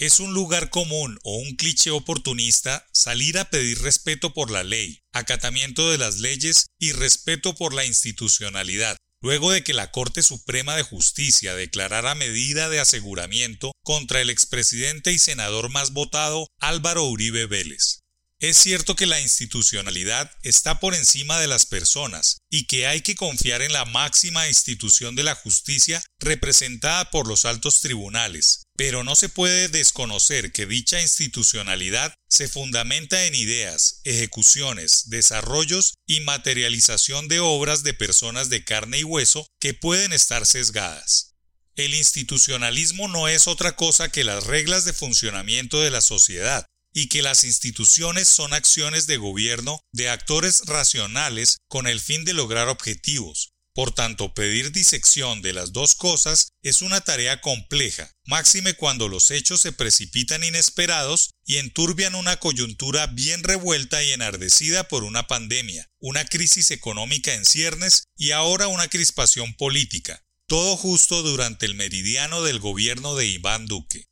Es un lugar común o un cliché oportunista salir a pedir respeto por la ley, acatamiento de las leyes y respeto por la institucionalidad, luego de que la Corte Suprema de Justicia declarara medida de aseguramiento contra el expresidente y senador más votado Álvaro Uribe Vélez. Es cierto que la institucionalidad está por encima de las personas y que hay que confiar en la máxima institución de la justicia representada por los altos tribunales, pero no se puede desconocer que dicha institucionalidad se fundamenta en ideas, ejecuciones, desarrollos y materialización de obras de personas de carne y hueso que pueden estar sesgadas. El institucionalismo no es otra cosa que las reglas de funcionamiento de la sociedad, y que las instituciones son acciones de gobierno de actores racionales con el fin de lograr objetivos. Por tanto, pedir disección de las dos cosas es una tarea compleja, máxime cuando los hechos se precipitan inesperados y enturbian una coyuntura bien revuelta y enardecida por una pandemia, una crisis económica en ciernes y ahora una crispación política, todo justo durante el meridiano del gobierno de Iván Duque.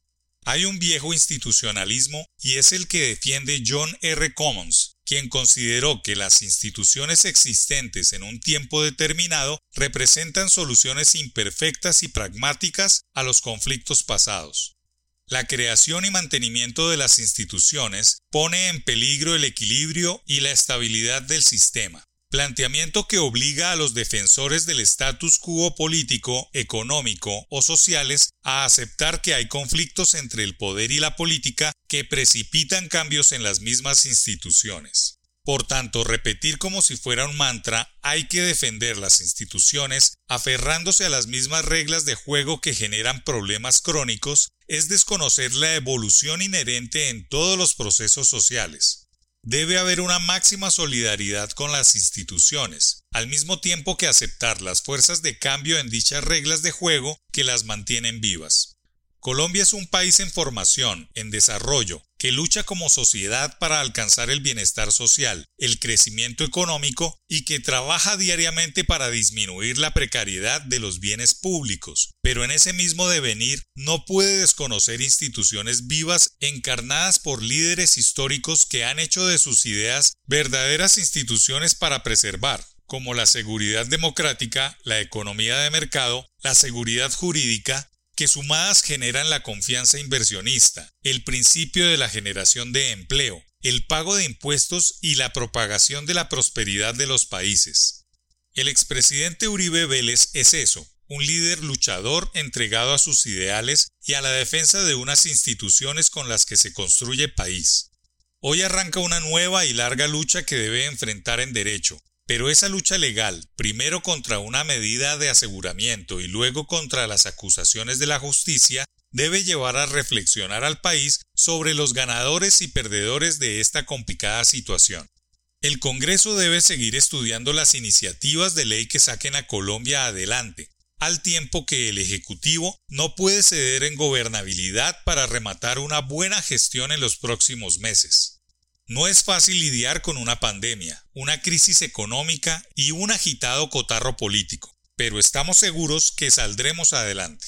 Hay un viejo institucionalismo y es el que defiende John R. Commons, quien consideró que las instituciones existentes en un tiempo determinado representan soluciones imperfectas y pragmáticas a los conflictos pasados. La creación y mantenimiento de las instituciones pone en peligro el equilibrio y la estabilidad del sistema planteamiento que obliga a los defensores del status quo político, económico o sociales a aceptar que hay conflictos entre el poder y la política que precipitan cambios en las mismas instituciones. Por tanto, repetir como si fuera un mantra, hay que defender las instituciones aferrándose a las mismas reglas de juego que generan problemas crónicos, es desconocer la evolución inherente en todos los procesos sociales. Debe haber una máxima solidaridad con las instituciones, al mismo tiempo que aceptar las fuerzas de cambio en dichas reglas de juego que las mantienen vivas. Colombia es un país en formación, en desarrollo, que lucha como sociedad para alcanzar el bienestar social, el crecimiento económico y que trabaja diariamente para disminuir la precariedad de los bienes públicos, pero en ese mismo devenir no puede desconocer instituciones vivas encarnadas por líderes históricos que han hecho de sus ideas verdaderas instituciones para preservar, como la seguridad democrática, la economía de mercado, la seguridad jurídica, que sumadas generan la confianza inversionista, el principio de la generación de empleo, el pago de impuestos y la propagación de la prosperidad de los países. El expresidente Uribe Vélez es eso, un líder luchador entregado a sus ideales y a la defensa de unas instituciones con las que se construye país. Hoy arranca una nueva y larga lucha que debe enfrentar en derecho, pero esa lucha legal, primero contra una medida de aseguramiento y luego contra las acusaciones de la justicia, debe llevar a reflexionar al país sobre los ganadores y perdedores de esta complicada situación. El Congreso debe seguir estudiando las iniciativas de ley que saquen a Colombia adelante, al tiempo que el Ejecutivo no puede ceder en gobernabilidad para rematar una buena gestión en los próximos meses. No es fácil lidiar con una pandemia, una crisis económica y un agitado cotarro político, pero estamos seguros que saldremos adelante.